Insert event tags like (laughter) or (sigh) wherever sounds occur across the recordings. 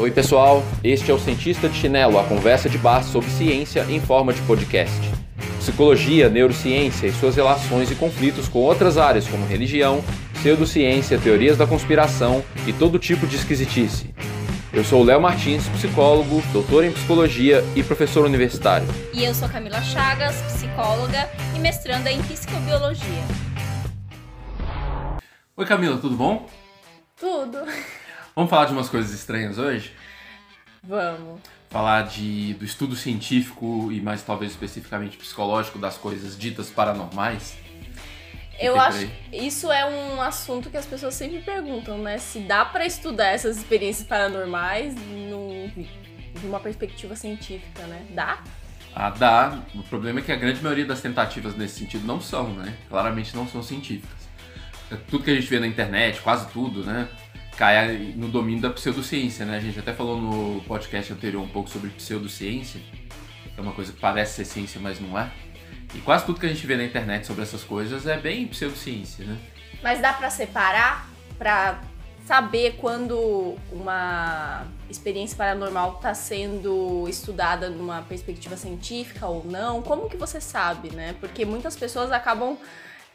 Oi, pessoal. Este é o Cientista de Chinelo, a conversa de bar sobre ciência em forma de podcast. Psicologia, neurociência e suas relações e conflitos com outras áreas como religião, pseudociência, teorias da conspiração e todo tipo de esquisitice. Eu sou o Léo Martins, psicólogo, doutor em psicologia e professor universitário. E eu sou Camila Chagas, psicóloga e mestranda em psicobiologia. Oi, Camila, tudo bom? Tudo. Vamos falar de umas coisas estranhas hoje? Vamos. Falar de, do estudo científico e mais talvez especificamente psicológico das coisas ditas paranormais? Eu acho isso é um assunto que as pessoas sempre perguntam, né? Se dá para estudar essas experiências paranormais num, de uma perspectiva científica, né? Dá? Ah, dá. O problema é que a grande maioria das tentativas nesse sentido não são, né? Claramente não são científicas. É tudo que a gente vê na internet, quase tudo, né? Cai no domínio da pseudociência, né? A gente até falou no podcast anterior um pouco sobre pseudociência, que é uma coisa que parece ser ciência, mas não é. E quase tudo que a gente vê na internet sobre essas coisas é bem pseudociência, né? Mas dá para separar, para saber quando uma experiência paranormal está sendo estudada numa perspectiva científica ou não? Como que você sabe, né? Porque muitas pessoas acabam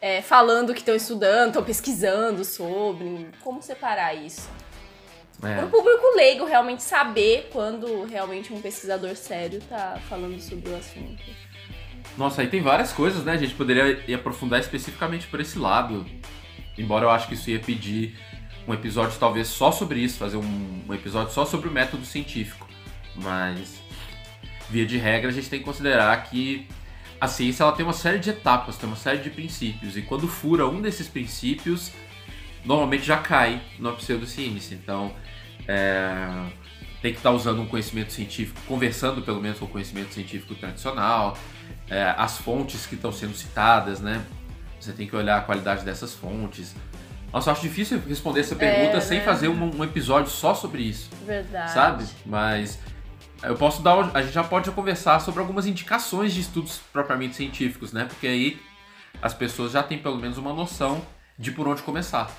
é, falando que estão estudando, estão pesquisando sobre. Como separar isso? É. Para o público leigo realmente saber quando realmente um pesquisador sério está falando sobre o assunto. Nossa, aí tem várias coisas, né? A gente poderia ir aprofundar especificamente por esse lado. Embora eu acho que isso ia pedir um episódio talvez só sobre isso, fazer um, um episódio só sobre o método científico. Mas, via de regra, a gente tem que considerar que a ciência ela tem uma série de etapas, tem uma série de princípios, e quando fura um desses princípios, normalmente já cai na pseudociência. Então, é, tem que estar usando um conhecimento científico, conversando pelo menos com o conhecimento científico tradicional, é, as fontes que estão sendo citadas, né? Você tem que olhar a qualidade dessas fontes. Nossa, eu acho difícil responder essa pergunta é, sem né? fazer um, um, episódio só sobre isso. Verdade. Sabe? Mas eu posso dar. A gente já pode conversar sobre algumas indicações de estudos propriamente científicos, né? Porque aí as pessoas já têm pelo menos uma noção de por onde começar.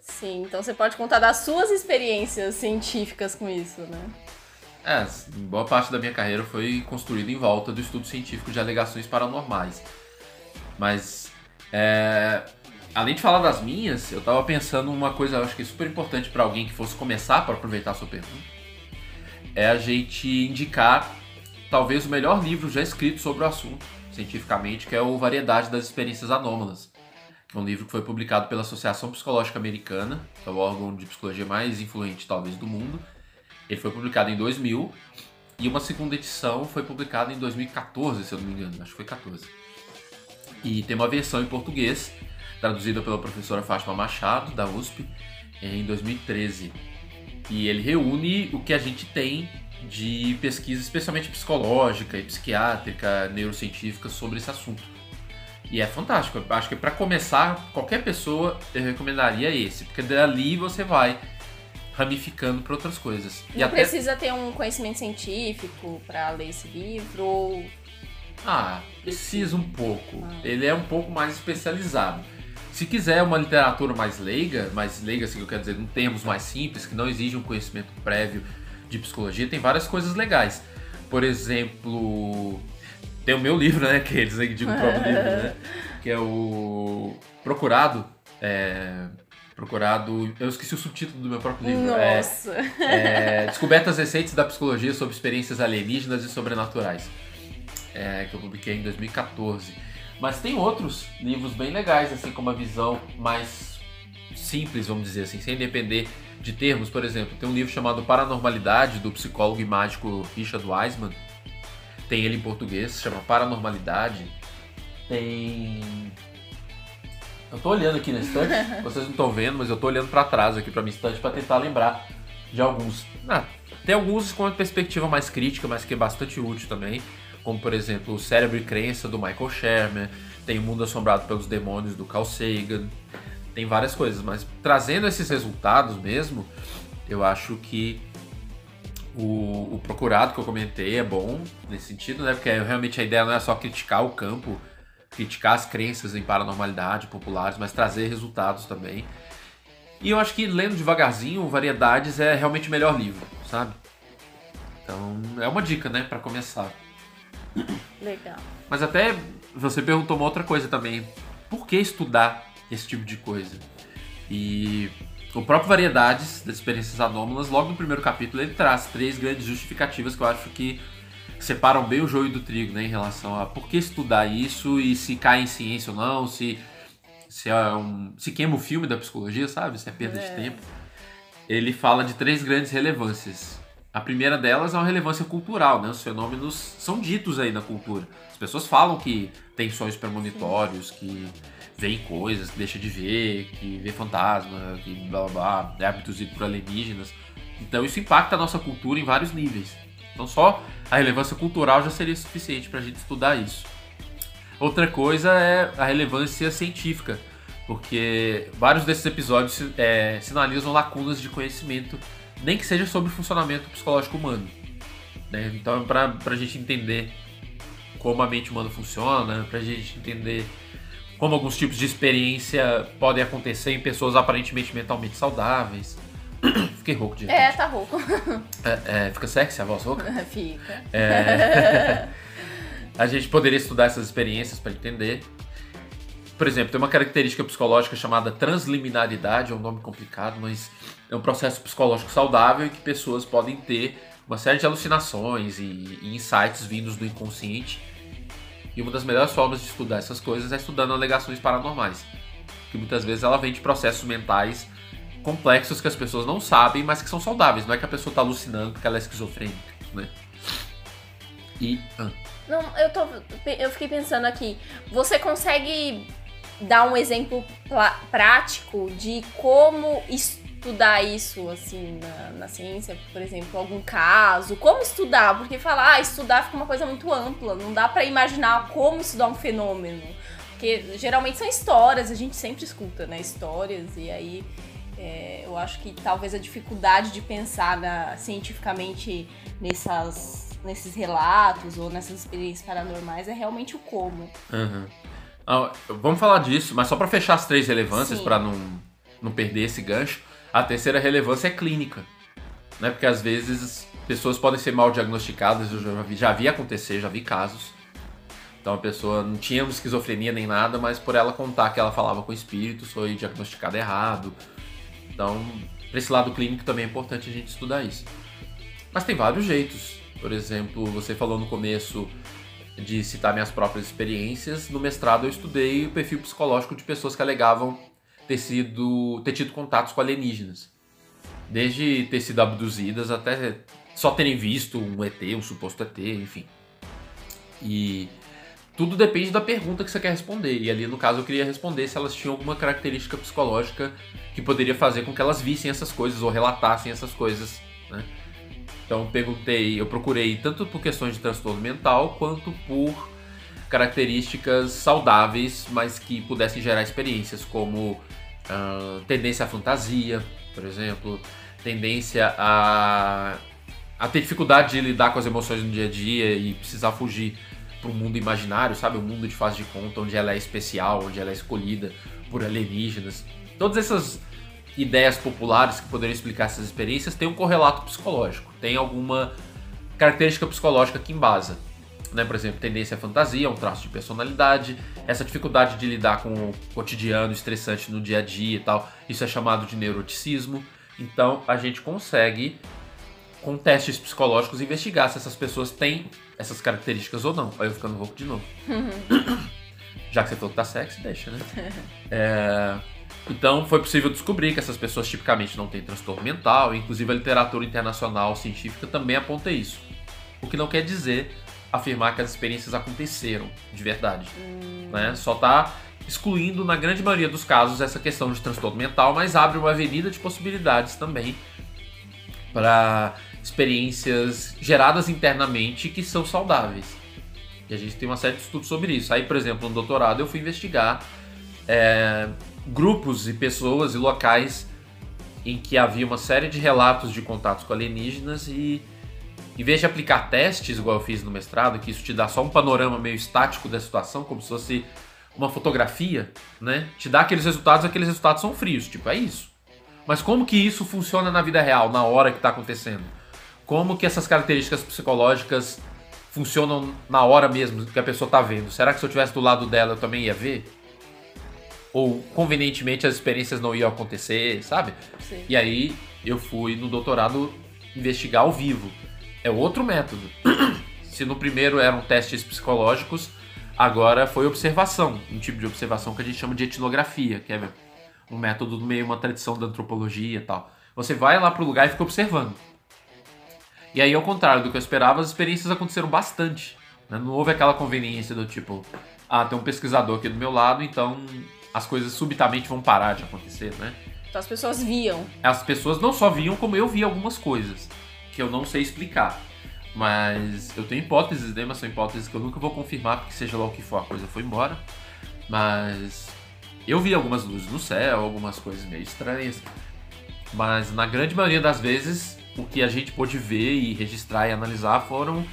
Sim, então você pode contar das suas experiências científicas com isso, né? É, boa parte da minha carreira foi construída em volta do estudo científico de alegações paranormais. Mas, é, além de falar das minhas, eu tava pensando uma coisa, eu acho que é super importante para alguém que fosse começar para aproveitar a sua pergunta é a gente indicar talvez o melhor livro já escrito sobre o assunto, cientificamente, que é o Variedade das Experiências Anômalas. É um livro que foi publicado pela Associação Psicológica Americana, que é o órgão de psicologia mais influente talvez do mundo. Ele foi publicado em 2000 e uma segunda edição foi publicada em 2014, se eu não me engano, acho que foi 14. E tem uma versão em português, traduzida pela professora Fátima Machado, da USP, em 2013. E ele reúne o que a gente tem de pesquisa, especialmente psicológica e psiquiátrica, neurocientífica, sobre esse assunto. E é fantástico. Eu acho que para começar, qualquer pessoa eu recomendaria esse, porque dali você vai ramificando para outras coisas. Não e até... precisa ter um conhecimento científico para ler esse livro ou ah, precisa um pouco. Ah. Ele é um pouco mais especializado. Se quiser uma literatura mais leiga, mais leiga, assim que eu quero dizer, em termos mais simples, que não exige um conhecimento prévio de psicologia, tem várias coisas legais. Por exemplo, tem o meu livro, né? Que eles digo o próprio (laughs) livro, né? Que é o Procurado. É, procurado. Eu esqueci o subtítulo do meu próprio livro. É, Nossa! É, é, Descobertas recentes da psicologia sobre experiências alienígenas e sobrenaturais. É, que eu publiquei em 2014. Mas tem outros livros bem legais, assim, com uma visão mais simples, vamos dizer assim, sem depender de termos. Por exemplo, tem um livro chamado Paranormalidade, do psicólogo e mágico Richard Wiseman. Tem ele em português, se chama Paranormalidade. Tem. Eu tô olhando aqui na estante, (laughs) vocês não estão vendo, mas eu tô olhando para trás aqui para minha estante para tentar lembrar de alguns. Ah, tem alguns com uma perspectiva mais crítica, mas que é bastante útil também como por exemplo o Cérebro e Crença do Michael Shermer, tem o Mundo Assombrado pelos Demônios do Carl Sagan, tem várias coisas, mas trazendo esses resultados mesmo, eu acho que o, o, procurado que eu comentei é bom nesse sentido, né? Porque realmente a ideia não é só criticar o campo, criticar as crenças em paranormalidade populares, mas trazer resultados também. E eu acho que lendo devagarzinho, Variedades é realmente o melhor livro, sabe? Então, é uma dica, né, para começar. Legal. Mas até você perguntou uma outra coisa também. Por que estudar esse tipo de coisa? E o próprio Variedades das Experiências Anômalas, logo no primeiro capítulo, ele traz três grandes justificativas que eu acho que separam bem o joio do trigo, né, em relação a por que estudar isso e se cai em ciência ou não, se se é um, se queima o filme da psicologia, sabe? Se é perda é. de tempo. Ele fala de três grandes relevâncias. A primeira delas é uma relevância cultural, né? Os fenômenos são ditos aí na cultura. As pessoas falam que tem sonhos premonitórios, que veem coisas, que deixa de ver, que vê fantasma, que blá blá blá, é abduzido por alienígenas. Então isso impacta a nossa cultura em vários níveis. Então só a relevância cultural já seria suficiente para a gente estudar isso. Outra coisa é a relevância científica, porque vários desses episódios é, sinalizam lacunas de conhecimento, nem que seja sobre o funcionamento psicológico humano. Né? Então, para a gente entender como a mente humana funciona, para a gente entender como alguns tipos de experiência podem acontecer em pessoas aparentemente mentalmente saudáveis. (clears throat) Fiquei rouco de É, tá rouco. É, é, fica sexy a voz rouca? (laughs) Fica. É... (laughs) a gente poderia estudar essas experiências para entender. Por exemplo, tem uma característica psicológica chamada transliminaridade, é um nome complicado, mas é um processo psicológico saudável em que pessoas podem ter uma série de alucinações e, e insights vindos do inconsciente. E uma das melhores formas de estudar essas coisas é estudando alegações paranormais, que muitas vezes ela vem de processos mentais complexos que as pessoas não sabem, mas que são saudáveis. Não é que a pessoa está alucinando porque ela é esquizofrênica, né? E ah. Não, eu, tô, eu fiquei pensando aqui. Você consegue dar um exemplo prático de como estudar isso, assim, na, na, ciência? Por exemplo, algum caso? Como estudar? Porque falar, ah, estudar fica uma coisa muito ampla. Não dá para imaginar como estudar um fenômeno. Porque geralmente são histórias, a gente sempre escuta, né? Histórias, e aí é, eu acho que talvez a dificuldade de pensar na, cientificamente nessas nesses relatos ou nessas experiências paranormais é realmente o como. Uhum. Ah, vamos falar disso, mas só para fechar as três relevâncias, para não, não perder esse gancho, a terceira relevância é clínica. Né? Porque às vezes pessoas podem ser mal diagnosticadas, eu já vi, já vi acontecer, já vi casos. Então a pessoa não tinha esquizofrenia nem nada, mas por ela contar que ela falava com espíritos foi diagnosticada errado. Então, para esse lado clínico também é importante a gente estudar isso. Mas tem vários jeitos. Por exemplo, você falou no começo de citar minhas próprias experiências. No mestrado eu estudei o perfil psicológico de pessoas que alegavam ter sido ter tido contatos com alienígenas. Desde ter sido abduzidas até só terem visto um ET, um suposto ET, enfim. E tudo depende da pergunta que você quer responder. E ali, no caso, eu queria responder se elas tinham alguma característica psicológica que poderia fazer com que elas vissem essas coisas ou relatassem essas coisas, né? Então perguntei, eu procurei tanto por questões de transtorno mental quanto por características saudáveis, mas que pudessem gerar experiências como uh, tendência à fantasia, por exemplo, tendência a, a ter dificuldade de lidar com as emoções no dia a dia e precisar fugir para um mundo imaginário, sabe? Um mundo de faz de conta, onde ela é especial, onde ela é escolhida por alienígenas. Todas essas ideias populares que poderiam explicar essas experiências têm um correlato psicológico, tem alguma característica psicológica que embasa. Né? Por exemplo, tendência à fantasia, um traço de personalidade, essa dificuldade de lidar com o cotidiano estressante no dia a dia e tal, isso é chamado de neuroticismo. Então a gente consegue, com testes psicológicos, investigar se essas pessoas têm essas características ou não. Aí eu ficando rouco de novo. (laughs) Já que você falou que tá sexy, deixa, né? (laughs) É... Então foi possível descobrir que essas pessoas tipicamente não têm transtorno mental, inclusive a literatura internacional científica também aponta isso. O que não quer dizer afirmar que as experiências aconteceram de verdade. Hum. Né? Só está excluindo, na grande maioria dos casos, essa questão de transtorno mental, mas abre uma avenida de possibilidades também para experiências geradas internamente que são saudáveis. E a gente tem uma série de estudos sobre isso. Aí, por exemplo, no doutorado eu fui investigar é, grupos e pessoas e locais em que havia uma série de relatos de contatos com alienígenas e em vez de aplicar testes, igual eu fiz no mestrado, que isso te dá só um panorama meio estático da situação, como se fosse uma fotografia, né? Te dá aqueles resultados, aqueles resultados são frios, tipo, é isso. Mas como que isso funciona na vida real, na hora que está acontecendo? Como que essas características psicológicas funcionam na hora mesmo que a pessoa está vendo? Será que se eu estivesse do lado dela eu também ia ver? Ou convenientemente as experiências não iam acontecer, sabe? Sim. E aí eu fui no doutorado investigar ao vivo. É outro método. (clears throat) Se no primeiro eram testes psicológicos, agora foi observação, um tipo de observação que a gente chama de etnografia, que é um método do meio uma tradição da antropologia e tal. Você vai lá pro lugar e fica observando. E aí, ao contrário do que eu esperava, as experiências aconteceram bastante. né? Não houve aquela conveniência do tipo, ah, tem um pesquisador aqui do meu lado, então as coisas subitamente vão parar de acontecer, né? Então as pessoas viam. As pessoas não só viam, como eu vi algumas coisas que eu não sei explicar. Mas eu tenho hipóteses, né? Mas são hipóteses que eu nunca vou confirmar, porque seja lá o que for, a coisa foi embora. Mas eu vi algumas luzes no céu, algumas coisas meio estranhas. Mas na grande maioria das vezes, o que a gente pôde ver e registrar e analisar foram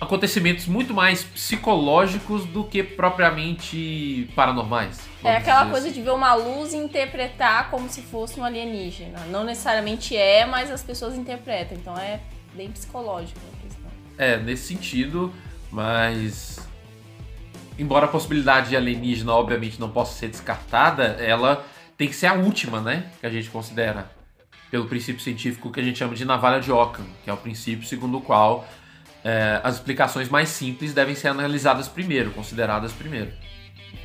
acontecimentos muito mais psicológicos do que propriamente paranormais. É aquela coisa assim. de ver uma luz e interpretar como se fosse um alienígena. Não necessariamente é, mas as pessoas interpretam. Então é bem psicológico a questão. É, nesse sentido, mas. Embora a possibilidade de alienígena, obviamente, não possa ser descartada, ela tem que ser a última, né? Que a gente considera. Pelo princípio científico que a gente chama de navalha de Ockham, que é o princípio segundo o qual é, as explicações mais simples devem ser analisadas primeiro, consideradas primeiro.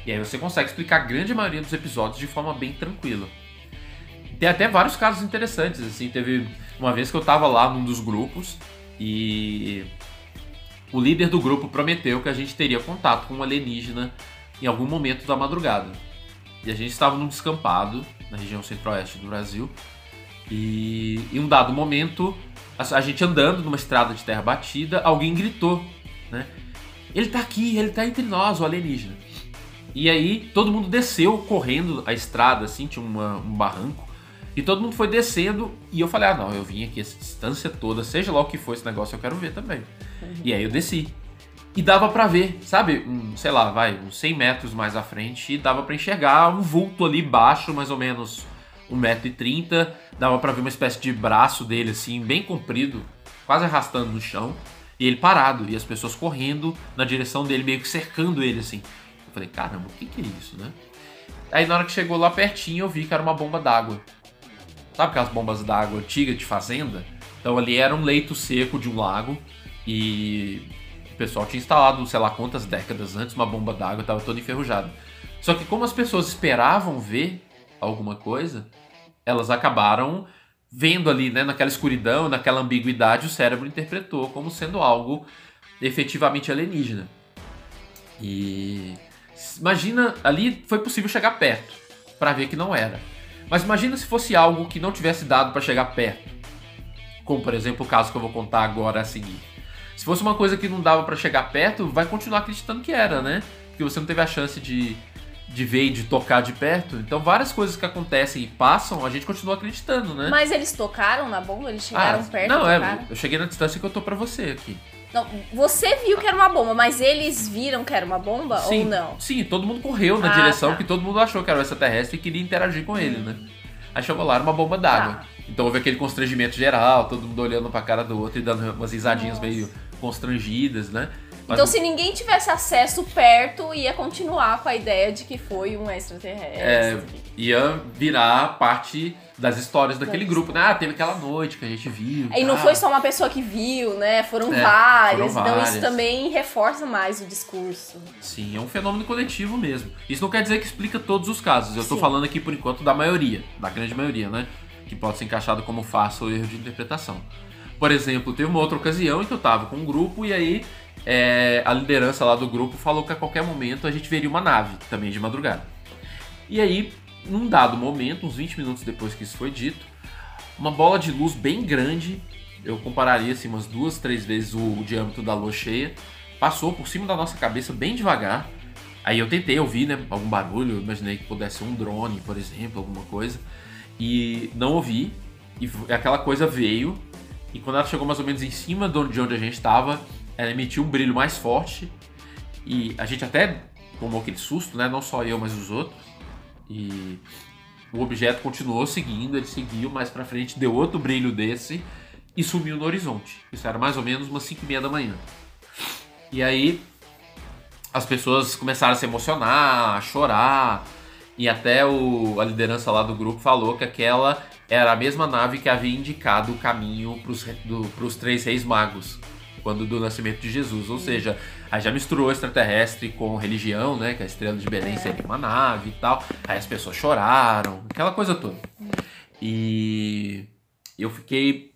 E aí você consegue explicar a grande maioria dos episódios de forma bem tranquila. Tem até vários casos interessantes, assim, teve uma vez que eu tava lá num dos grupos e o líder do grupo prometeu que a gente teria contato com um alienígena em algum momento da madrugada. E a gente estava num descampado na região centro-oeste do Brasil e em um dado momento, a gente andando numa estrada de terra batida, alguém gritou, né? Ele tá aqui, ele tá entre nós, o alienígena. E aí todo mundo desceu correndo a estrada, assim, tinha uma- um barranco. E todo mundo foi descendo e eu falei, ah não, eu vim aqui essa distância toda, seja lá o que for esse negócio, eu quero ver também. E aí eu desci. E dava pra ver, sabe, um, sei lá, vai, uns 100 metros mais à frente, e dava pra enxergar um vulto ali baixo, mais ou menos 1,30m. Dava pra ver uma espécie de braço dele, assim, bem comprido, quase arrastando no chão. E ele parado, e as pessoas correndo na direção dele, meio que cercando ele, assim. Eu falei, caramba, o que, que é isso, né? Aí na hora que chegou lá pertinho, eu vi que era uma bomba d'água. Sabe aquelas bombas d'água antigas de fazenda? Então ali era um leito seco de um lago e o pessoal tinha instalado, sei lá quantas décadas antes, uma bomba d'água, estava toda enferrujada. Só que como as pessoas esperavam ver alguma coisa, elas acabaram vendo ali, né, naquela escuridão, naquela ambiguidade, o cérebro interpretou como sendo algo efetivamente alienígena. E imagina, ali foi possível chegar perto para ver que não era. Mas imagina se fosse algo que não tivesse dado para chegar perto. Como, por exemplo, o caso que eu vou contar agora a seguir. Se fosse uma coisa que não dava para chegar perto, vai continuar acreditando que era, né? Porque você não teve a chance de, de ver e de tocar de perto. Então, várias coisas que acontecem e passam, a gente continua acreditando, né? Mas eles tocaram na bomba? Eles chegaram Ah, perto Não, é, eu cheguei na distância que eu tô pra você aqui. Não, você viu que era uma bomba, mas eles viram que era uma bomba Sim, ou não? Sim, todo mundo correu na Ah, direção tá. que todo mundo achou que era o extraterrestre e queria interagir com ele, né? Aí chegou lá, era uma bomba d'água. Tá. Então houve aquele constrangimento geral, todo mundo olhando pra cara do outro e dando umas risadinhas Nossa. meio constrangidas, né? Mas- Então, se ninguém tivesse acesso perto, ia continuar com a ideia de que foi um extraterrestre. É, ia virar parte das histórias daquele Das grupo, né? Ah, teve aquela noite que a gente viu. E não ah, foi só uma pessoa que viu, né? Foram É, várias. foram Então, várias. isso também reforça mais o discurso. Sim, é um fenômeno coletivo mesmo. Isso não quer dizer que explica todos os casos. Eu estou falando aqui por enquanto da maioria, da grande maioria, né? Que pode ser encaixado como farsa ou erro de interpretação. Por exemplo, teve uma outra ocasião em que eu tava com um grupo e aí é, a liderança lá do grupo falou que a qualquer momento a gente veria uma nave, também de madrugada. E aí, num dado momento, uns 20 minutos depois que isso foi dito, uma bola de luz bem grande, eu compararia assim umas duas, três vezes o, o diâmetro da lua cheia, passou por cima da nossa cabeça bem devagar. Aí eu tentei ouvir, né, algum barulho, imaginei que pudesse ser um drone, por exemplo, alguma coisa, e não ouvi. E aquela coisa veio, e quando ela chegou mais ou menos em cima de onde a gente estava, ela emitiu um brilho mais forte, e a gente até tomou aquele susto, né, não só eu, mas os outros. E o objeto continuou seguindo, ele seguiu mais pra frente, deu outro brilho desse e sumiu no horizonte. Isso era mais ou menos umas 5 e meia da manhã. E aí as pessoas começaram a se emocionar, a chorar, e até o, a liderança lá do grupo falou que aquela era a mesma nave que havia indicado o caminho para os três reis magos, quando do nascimento de Jesus. Ou seja, aí já misturou extraterrestre com religião, né? Que a estrela de Belém é. seria uma nave e tal. Aí as pessoas choraram, aquela coisa toda. E eu fiquei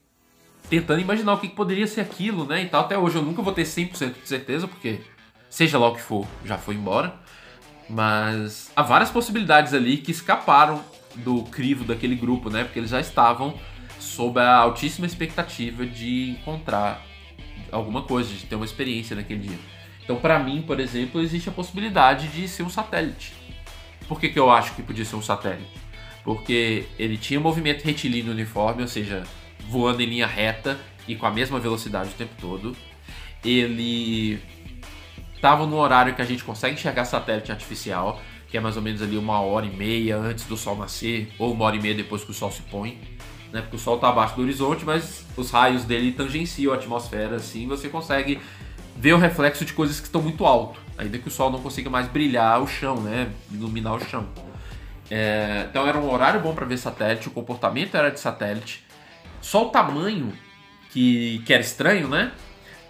tentando imaginar o que, que poderia ser aquilo, né? E tal. Até hoje eu nunca vou ter 100% de certeza, porque seja lá o que for, já foi embora. Mas há várias possibilidades ali que escaparam do crivo daquele grupo, né? Porque eles já estavam sob a altíssima expectativa de encontrar alguma coisa, de ter uma experiência naquele dia. Então, para mim, por exemplo, existe a possibilidade de ser um satélite. Por que, que eu acho que podia ser um satélite? Porque ele tinha movimento retilíneo uniforme, ou seja, voando em linha reta e com a mesma velocidade o tempo todo. Ele estava no horário que a gente consegue enxergar satélite artificial, que é mais ou menos ali uma hora e meia antes do sol nascer, ou uma hora e meia depois que o sol se põe. Né? Porque o sol está abaixo do horizonte, mas os raios dele tangenciam a atmosfera, assim, você consegue ver o reflexo de coisas que estão muito alto, ainda que o sol não consiga mais brilhar o chão, né? Iluminar o chão. É, então era um horário bom para ver satélite, o comportamento era de satélite. Só o tamanho que, que era estranho, né?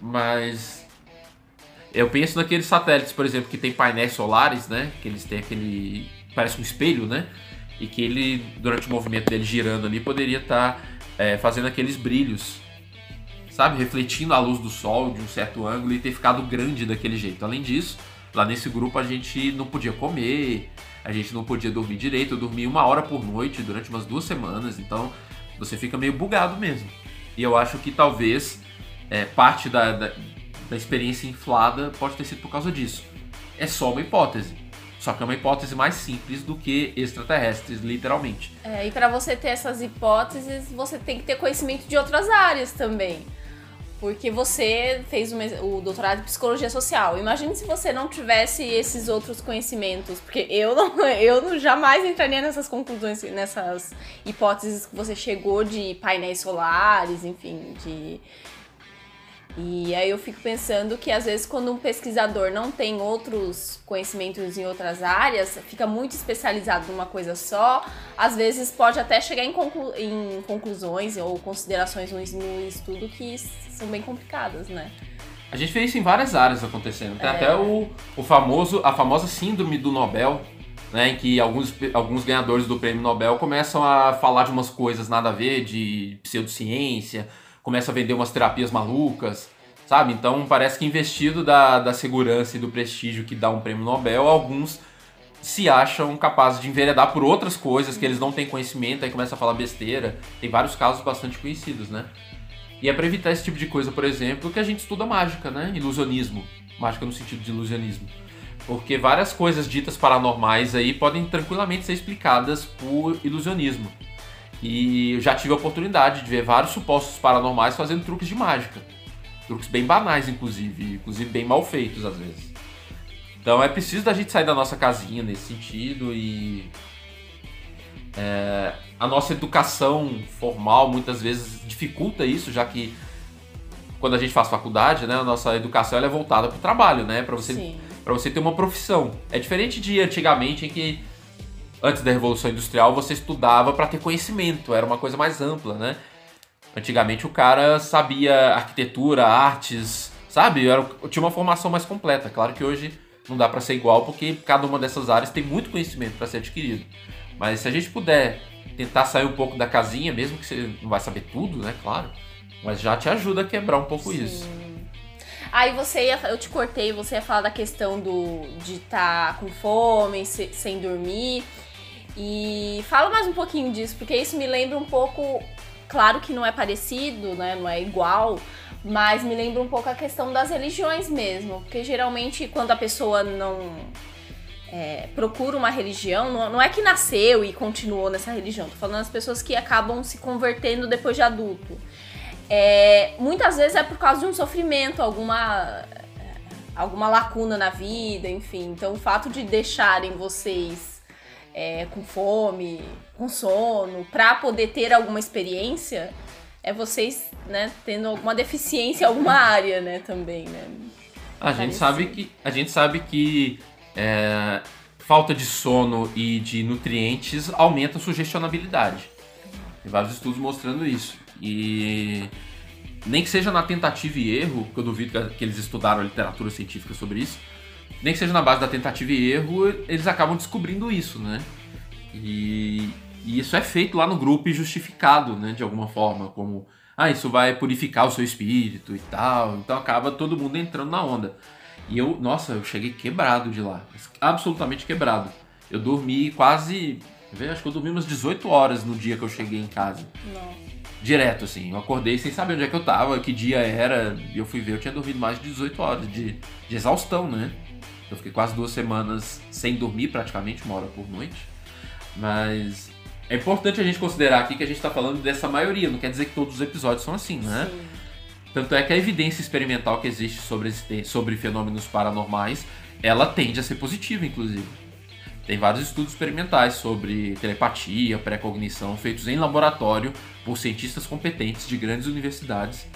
Mas eu penso naqueles satélites, por exemplo, que tem painéis solares, né? Que eles têm aquele. parece um espelho, né? E que ele, durante o movimento dele girando ali, poderia estar tá, é, fazendo aqueles brilhos, sabe? Refletindo a luz do sol de um certo ângulo e ter ficado grande daquele jeito. Além disso, lá nesse grupo a gente não podia comer, a gente não podia dormir direito. Eu dormi uma hora por noite durante umas duas semanas, então você fica meio bugado mesmo. E eu acho que talvez é, parte da, da da experiência inflada pode ter sido por causa disso. É só uma hipótese. Só que é uma hipótese mais simples do que extraterrestres, literalmente. É, e para você ter essas hipóteses, você tem que ter conhecimento de outras áreas também. Porque você fez o doutorado em psicologia social. Imagine se você não tivesse esses outros conhecimentos. Porque eu não, (laughs) eu jamais entraria nessas conclusões, nessas hipóteses que você chegou de painéis solares, enfim, de e aí eu fico pensando que às vezes quando um pesquisador não tem outros conhecimentos em outras áreas, fica muito especializado numa coisa só, às vezes pode até chegar em, conclu em conclusões ou considerações no, estudo que são bem complicadas, né? A gente vê isso em várias áreas acontecendo. Tem é. até o, o famoso, a famosa síndrome do Nobel, né, em que alguns, alguns ganhadores do prêmio Nobel começam a falar de umas coisas nada a ver, de pseudociência, começa a vender umas terapias malucas, sabe? Então parece que investido da, da segurança e do prestígio que dá um prêmio Nobel, alguns se acham capazes de enveredar por outras coisas que eles não têm conhecimento, aí começa a falar besteira. Tem vários casos bastante conhecidos, né? E é para evitar esse tipo de coisa, por exemplo, que a gente estuda mágica, né? Ilusionismo. Mágica no sentido de ilusionismo. Porque várias coisas ditas paranormais aí podem tranquilamente ser explicadas por ilusionismo. E eu já tive a oportunidade de ver vários supostos paranormais fazendo truques de mágica. Truques bem banais, inclusive, inclusive bem mal feitos às vezes. Então é preciso da gente sair da nossa casinha nesse sentido e. É, a nossa educação formal muitas vezes dificulta isso, já que quando a gente faz faculdade, né, a nossa educação é voltada para o trabalho, né, para você, para você ter uma profissão. É diferente de antigamente em que antes da Revolução Industrial, você estudava para ter conhecimento, era uma coisa mais ampla, né? Antigamente o cara sabia arquitetura, artes, sabe? Era, tinha uma formação mais completa. Claro que hoje não dá para ser igual porque cada uma dessas áreas tem muito conhecimento para ser adquirido. Mas se a gente puder tentar sair um pouco da casinha, mesmo que você não vai saber tudo, né? Claro. Mas já te ajuda a quebrar um pouco Sim. isso. Aí você ia, eu te cortei, você ia falar da questão do de estar tá com fome, se, sem dormir. E fala mais um pouquinho disso, porque isso me lembra um pouco. Claro que não é parecido, né? Não é igual, mas me lembra um pouco a questão das religiões mesmo. Porque geralmente quando a pessoa não é, procura uma religião, não, não, é que nasceu e continuou nessa religião, tô falando das pessoas que acabam se convertendo depois de adulto. É, muitas vezes é por causa de um sofrimento, alguma, alguma lacuna na vida, enfim. Então o fato de deixarem vocês é, com fome, com sono, para poder ter alguma experiência, é vocês, né, tendo alguma deficiência em alguma área, né, também, né? A gente sabe que a gente sabe que é, falta de sono e de nutrientes aumenta a sugestionabilidade. Tem vários estudos mostrando isso. E nem que seja na tentativa e erro, que eu duvido que eles estudaram a literatura científica sobre isso, nem que seja na base da tentativa e erro, eles acabam descobrindo isso, né? E, e isso é feito lá no grupo e justificado, né, de alguma forma, como ah, isso vai purificar o seu espírito e tal. Então acaba todo mundo entrando na onda. E eu, nossa, eu cheguei quebrado de lá, absolutamente quebrado. Eu dormi quase, acho que eu dormi umas 18 horas no dia que eu cheguei em casa. Nossa direto, assim. Eu acordei sem saber onde é que eu tava, que dia era, e eu fui ver, eu tinha dormido mais de 18 horas de, de exaustão, né? Eu fiquei quase duas semanas sem dormir, praticamente, uma hora por noite. Mas é importante a gente considerar aqui que a gente está falando dessa maioria, não quer dizer que todos os episódios são assim, né? Sim. Tanto é que a evidência experimental que existe sobre, sobre fenômenos paranormais, ela tende a ser positiva, inclusive. Tem vários estudos experimentais sobre telepatia, pré-cognição, feitos em laboratório por cientistas competentes de grandes universidades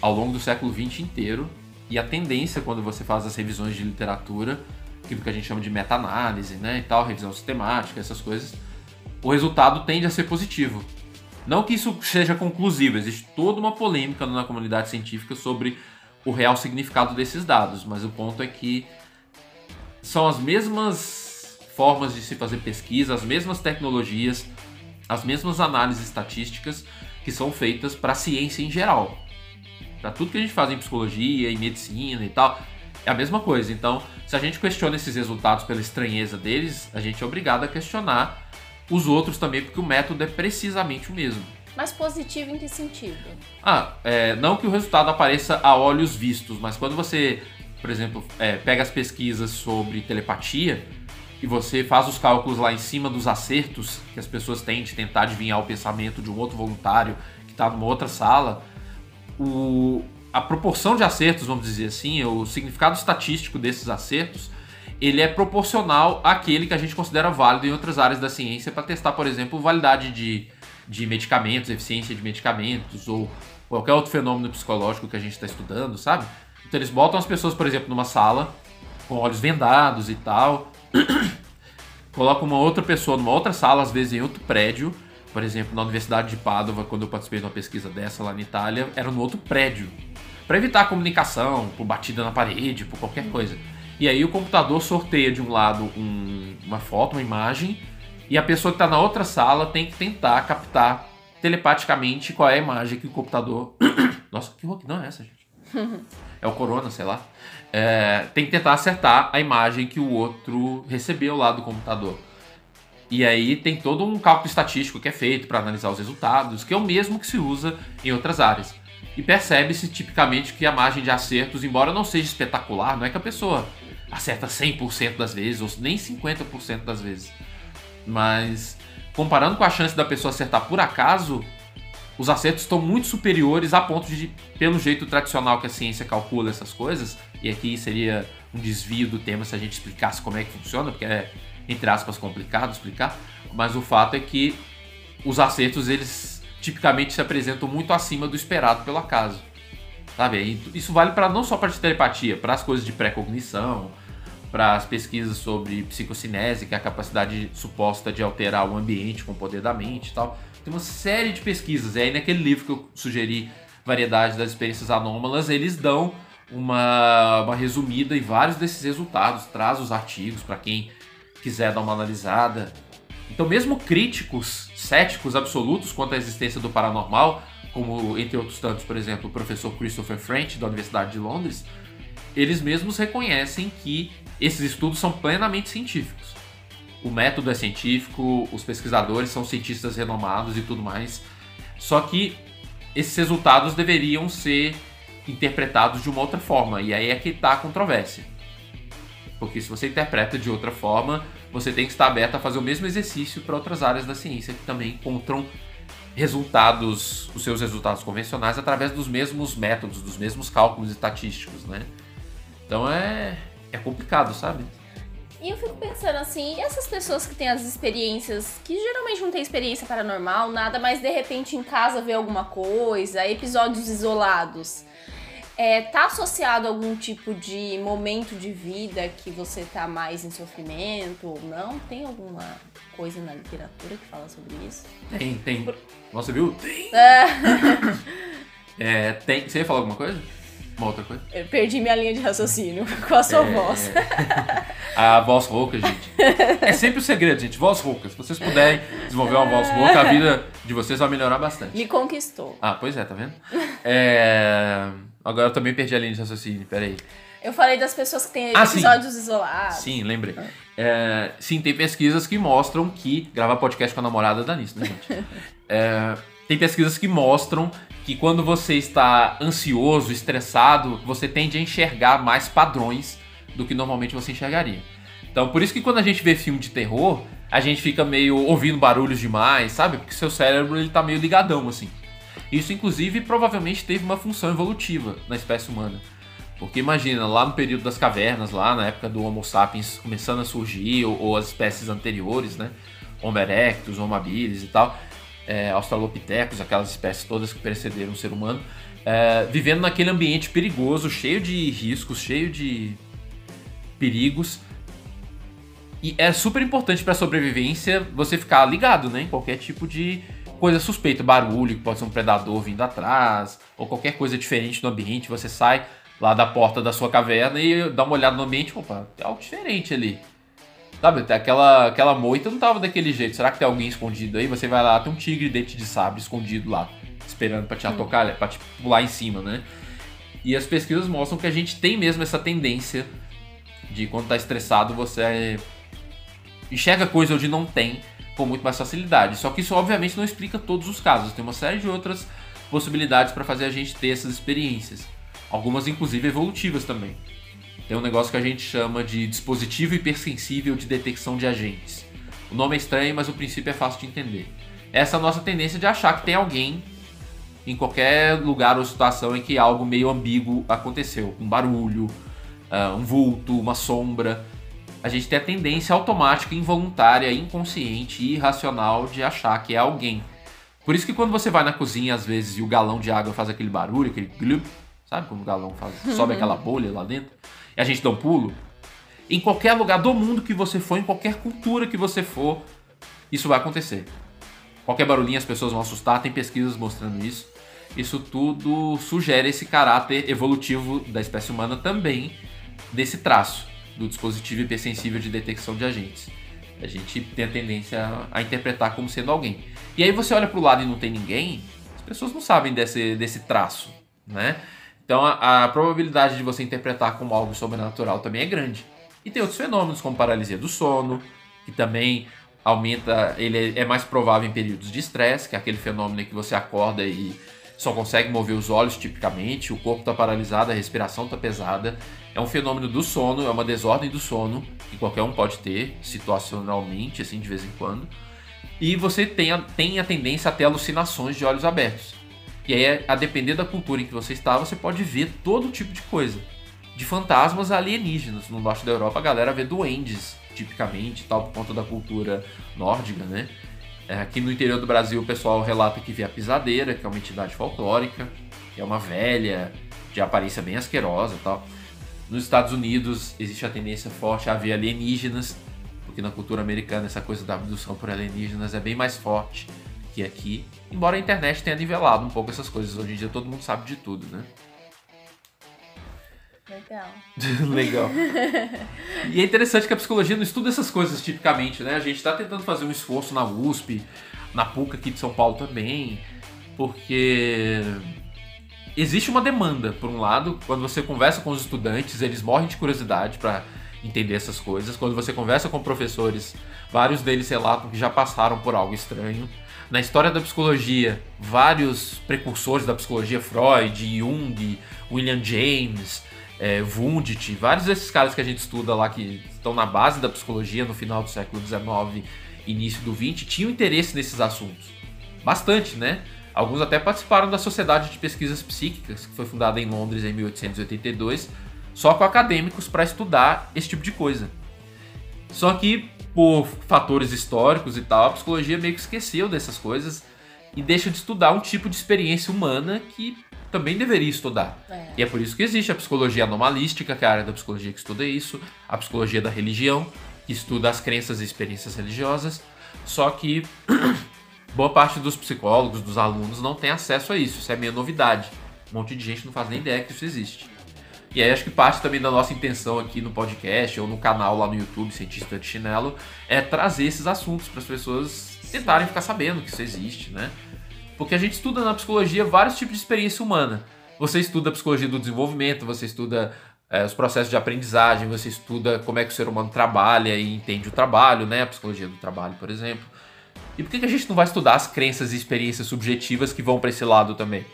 ao longo do século XX inteiro. E a tendência, quando você faz as revisões de literatura, aquilo que a gente chama de meta-análise, né, e tal, revisão sistemática, essas coisas, o resultado tende a ser positivo. Não que isso seja conclusivo, existe toda uma polêmica na comunidade científica sobre o real significado desses dados, mas o ponto é que são as mesmas formas de se fazer pesquisa, as mesmas tecnologias, as mesmas análises estatísticas que são feitas para a ciência em geral. Para tudo que a gente faz em psicologia, em medicina e tal, é a mesma coisa. Então, se a gente questiona esses resultados pela estranheza deles, a gente é obrigado a questionar os outros também, porque o método é precisamente o mesmo. Mas positivo em que sentido? Ah, é, não que o resultado apareça a olhos vistos, mas quando você, por exemplo, é, pega as pesquisas sobre telepatia, e você faz os cálculos lá em cima dos acertos que as pessoas têm de tentar adivinhar o pensamento de um outro voluntário que está numa outra sala, o, a proporção de acertos, vamos dizer assim, o significado estatístico desses acertos, ele é proporcional àquele que a gente considera válido em outras áreas da ciência para testar, por exemplo, validade de, de medicamentos, eficiência de medicamentos ou qualquer outro fenômeno psicológico que a gente está estudando, sabe? Então eles botam as pessoas, por exemplo, numa sala com olhos vendados e tal, (clears throat) coloca uma outra pessoa numa outra sala, às vezes em outro prédio. Por exemplo, na Universidade de Padova, quando eu participei de uma pesquisa dessa lá na Itália, era no outro prédio. Para evitar a comunicação, por batida na parede, por qualquer coisa. E aí o computador sorteia de um lado um, uma foto, uma imagem, e a pessoa que está na outra sala tem que tentar captar telepaticamente qual é a imagem que o computador. (coughs) Nossa, que não é essa, gente? (laughs) é o Corona, sei lá é, tem que tentar acertar a imagem que o outro recebeu lá do computador. E aí tem todo um cálculo estatístico que é feito para analisar os resultados, que é o mesmo que se usa em outras áreas. E percebe-se tipicamente que a margem de acertos, embora não seja espetacular, não é que a pessoa acerta 100% das vezes, ou nem 50% das vezes. Mas comparando com a chance da pessoa acertar por acaso, os acertos estão muito superiores a ponto de, pelo jeito tradicional que a ciência calcula essas coisas, e aqui seria um desvio do tema se a gente explicasse como é que funciona, porque é, entre aspas, complicado explicar, mas o fato é que os acertos, eles tipicamente se apresentam muito acima do esperado pelo acaso. Sabe? isso vale para não só para telepatia, para as coisas de pré-cognição, para as pesquisas sobre psicocinese, que é a capacidade suposta de alterar o ambiente com o poder da mente e tal. Tem uma série de pesquisas. E aí naquele livro que eu sugeri, Variedade das Experiências Anômalas, eles dão uma, uma resumida em vários desses resultados, traz os artigos para quem quiser dar uma analisada. Então, mesmo críticos céticos absolutos quanto à existência do paranormal, como entre outros tantos, por exemplo, o professor Christopher French, da Universidade de Londres, eles mesmos reconhecem que esses estudos são plenamente científicos o método é científico, os pesquisadores são cientistas renomados e tudo mais. Só que esses resultados deveriam ser interpretados de uma outra forma, e aí é que está a controvérsia. Porque se você interpreta de outra forma, você tem que estar aberto a fazer o mesmo exercício para outras áreas da ciência que também encontram resultados, os seus resultados convencionais através dos mesmos métodos, dos mesmos cálculos estatísticos, né? Então é, é complicado, sabe? E eu fico pensando assim, e essas pessoas que têm as experiências, que geralmente não têm experiência paranormal, nada, mas de repente em casa vê alguma coisa, episódios isolados. É, tá associado a algum tipo de momento de vida que você tá mais em sofrimento ou não? Tem alguma coisa na literatura que fala sobre isso? Tem, tem. Nossa, viu? Tem. (laughs) É, É, tem. Você ia falar alguma coisa? Uma outra coisa? eu perdi minha linha de raciocínio (laughs) com a sua É, voz. (laughs) A voz rouca, gente. É sempre o segredo, gente. Voz rouca. Se vocês puderem desenvolver uma voz rouca, a vida de vocês vai melhorar bastante. Me conquistou. Ah, pois é, tá vendo? É... Agora eu também perdi a linha de raciocínio, peraí. Eu falei das pessoas que têm Ah, sim. episódios isolados. Sim, lembrei. É, sim, tem pesquisas que mostram que. Gravar podcast com a namorada dá nisso, né, gente? (laughs) É, tem pesquisas que mostram que quando você está ansioso, estressado, você tende a enxergar mais padrões do que normalmente você enxergaria. Então, por isso que quando a gente vê filme de terror, a gente fica meio ouvindo barulhos demais, sabe? Porque seu cérebro ele tá meio ligadão assim. Isso, inclusive, provavelmente teve uma função evolutiva na espécie humana. Porque imagina, lá no período das cavernas, lá na época do Homo sapiens começando a surgir, ou, ou as espécies anteriores, né? Homo erectus, Homo habilis e tal, é, Australopithecus, aquelas espécies todas que precederam o ser humano, é, vivendo naquele ambiente perigoso, cheio de riscos, cheio de perigos. E é super importante para a sobrevivência você ficar ligado, né? Em qualquer tipo de coisa suspeita, barulho, que pode ser um predador vindo atrás, ou qualquer coisa diferente no ambiente, você sai lá da porta da sua caverna e dá uma olhada no ambiente, opa, tem algo diferente ali. Sabe, aquela, aquela moita não tava daquele jeito. Será que tem alguém escondido aí? Você vai lá, tem um tigre dente de sabre escondido lá, esperando pra te atocar, pra te pular em cima, né? E as pesquisas mostram que a gente tem mesmo essa tendência de quando tá estressado você enxerga coisa onde não tem com muito mais facilidade. Só que isso obviamente não explica todos os casos. Tem uma série de outras possibilidades para fazer a gente ter essas experiências. Algumas inclusive evolutivas também. Tem um negócio que a gente chama de dispositivo hipersensível de detecção de agentes. O nome é estranho, mas o princípio é fácil de entender. Essa é a nossa tendência de achar que tem alguém em qualquer lugar ou situação em que algo meio ambíguo aconteceu. Um barulho, ah, um vulto, uma sombra. A gente tem a tendência automática, involuntária, inconsciente e irracional de achar que é alguém. Por isso que quando você vai na cozinha, às vezes, e o galão de água faz aquele barulho, aquele glup, sabe como o galão faz? Sobe aquela bolha lá dentro, e a gente dá um pulo. Em qualquer lugar do mundo que você for, em qualquer cultura que você for, isso vai acontecer. Qualquer barulhinho as pessoas vão assustar, tem pesquisas mostrando isso. Isso tudo sugere esse caráter evolutivo da espécie humana também, desse traço do dispositivo hipersensível de detecção de agentes. A gente tem a tendência a, interpretar como sendo alguém. E aí você olha para o lado e não tem ninguém, as pessoas não sabem desse, desse traço, né? Então a, a probabilidade de você interpretar como algo sobrenatural também é grande. E tem outros fenômenos como paralisia do sono, que também aumenta, ele é, é mais provável em períodos de estresse, que é aquele fenômeno em que você acorda e só consegue mover os olhos tipicamente, o corpo está paralisado, a respiração está pesada. É um fenômeno do sono, é uma desordem do sono, que qualquer um pode ter situacionalmente, assim, de vez em quando. E você tem a, tem a tendência a ter alucinações de olhos abertos. E aí, a depender da cultura em que você está, você pode ver todo tipo de coisa. De fantasmas a alienígenas. No norte da Europa, a galera vê duendes, tipicamente, tal, por conta da cultura nórdica, né? É, Aqui no interior do Brasil, o pessoal relata que vê a pisadeira, que é uma entidade folclórica, que é uma velha, de aparência bem asquerosa e tal. Nos Estados Unidos, existe a tendência forte a ver alienígenas, porque na cultura americana essa coisa da abdução por alienígenas é bem mais forte que aqui. Embora a internet tenha nivelado um pouco essas coisas. Hoje em dia todo mundo sabe de tudo, né? Legal. (laughs) Legal. E é interessante que a psicologia não estuda essas coisas tipicamente, né? A gente está tentando fazer um esforço na USP, na PUC aqui de São Paulo também, porque existe uma demanda, por um lado, quando você conversa com os estudantes, eles morrem de curiosidade para entender essas coisas. Quando você conversa com professores, vários deles relatam que já passaram por algo estranho. Na história da psicologia, vários precursores da psicologia, Freud, Jung, William James, é, Wundt, vários desses caras que a gente estuda lá que estão na base da psicologia no final do século XIX, início do XX, tinham interesse nesses assuntos. Bastante, né? Alguns até participaram da Sociedade de Pesquisas Psíquicas, que foi fundada em Londres em 1882, só com acadêmicos para estudar esse tipo de coisa. Só que por fatores históricos e tal, a psicologia meio que esqueceu dessas coisas e deixa de estudar um tipo de experiência humana que também deveria estudar. É. E é por isso que existe a psicologia anomalística, que é a área da psicologia que estuda isso, a psicologia da religião, que estuda as crenças e experiências religiosas, só que (clears throat) boa parte dos psicólogos, dos alunos, não tem acesso a isso, isso é meio novidade. Um monte de gente não faz nem ideia que isso existe. E aí acho que parte também da nossa intenção aqui no podcast ou no canal lá no YouTube, Cientista de Chinelo, é trazer esses assuntos para as pessoas tentarem ficar sabendo que isso existe, né? Porque a gente estuda na psicologia vários tipos de experiência humana. Você estuda a psicologia do desenvolvimento, você estuda é, os processos de aprendizagem, você estuda como é que o ser humano trabalha e entende o trabalho, né? A psicologia do trabalho, por exemplo. E por que, que a gente não vai estudar as crenças e experiências subjetivas que vão para esse lado também?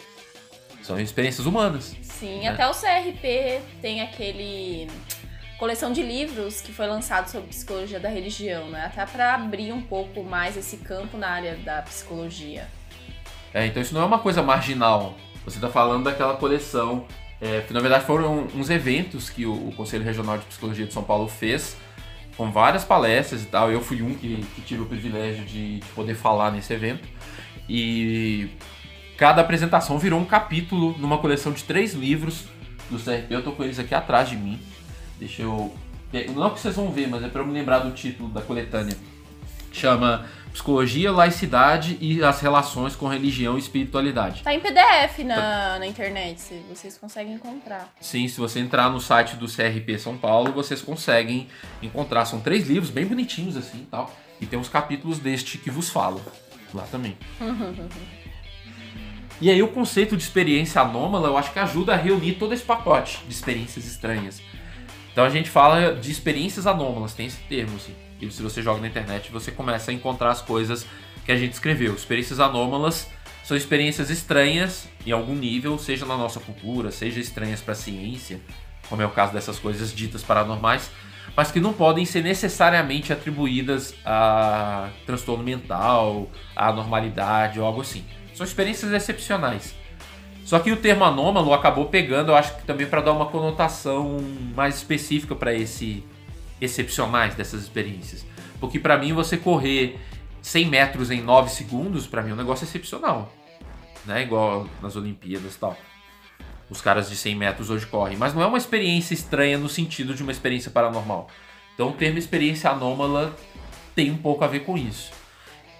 São experiências humanas. Sim, né? até o CRP tem aquele coleção de livros que foi lançado sobre psicologia da religião, né? Até para abrir um pouco mais esse campo na área da psicologia. É, então isso não é uma coisa marginal. Você está falando daquela coleção. É, que na verdade foram uns eventos que o, o, Conselho Regional de Psicologia de São Paulo fez, com várias palestras e tal. Eu fui um que, que tive o privilégio de, de poder falar nesse evento. E Cada apresentação virou um capítulo numa coleção de três livros do CRP. Eu tô com eles aqui atrás de mim. Deixa eu. É, não que vocês vão ver, mas é para eu me lembrar do título da coletânea. Chama Psicologia, Laicidade e as Relações com Religião e Espiritualidade. Tá em PDF na, tá. na internet, se vocês conseguem encontrar. Sim, se você entrar no site do CRP São Paulo, vocês conseguem encontrar. São três livros bem bonitinhos assim e tal. E tem uns capítulos deste que vos falo lá também. (laughs) E aí o conceito de experiência anômala eu acho que ajuda a reunir todo esse pacote de experiências estranhas. Então a gente fala de experiências anômalas, tem esse termo assim. E se você joga na internet, você começa a encontrar as coisas que a gente escreveu. Experiências anômalas são experiências estranhas em algum nível, seja na nossa cultura, seja estranhas para a ciência, como é o caso dessas coisas ditas paranormais, mas que não podem ser necessariamente atribuídas a transtorno mental, a anormalidade ou algo assim. São experiências excepcionais. Só que o termo anômalo acabou pegando, eu acho que também para dar uma conotação mais específica para esse excepcionais dessas experiências. Porque para mim você correr 100 metros em 9 segundos, para mim é um negócio excepcional. Né? Igual nas Olimpíadas e tal. Os caras de 100 metros hoje correm. Mas não é uma experiência estranha no sentido de uma experiência paranormal. Então o termo experiência anômala tem um pouco a ver com isso.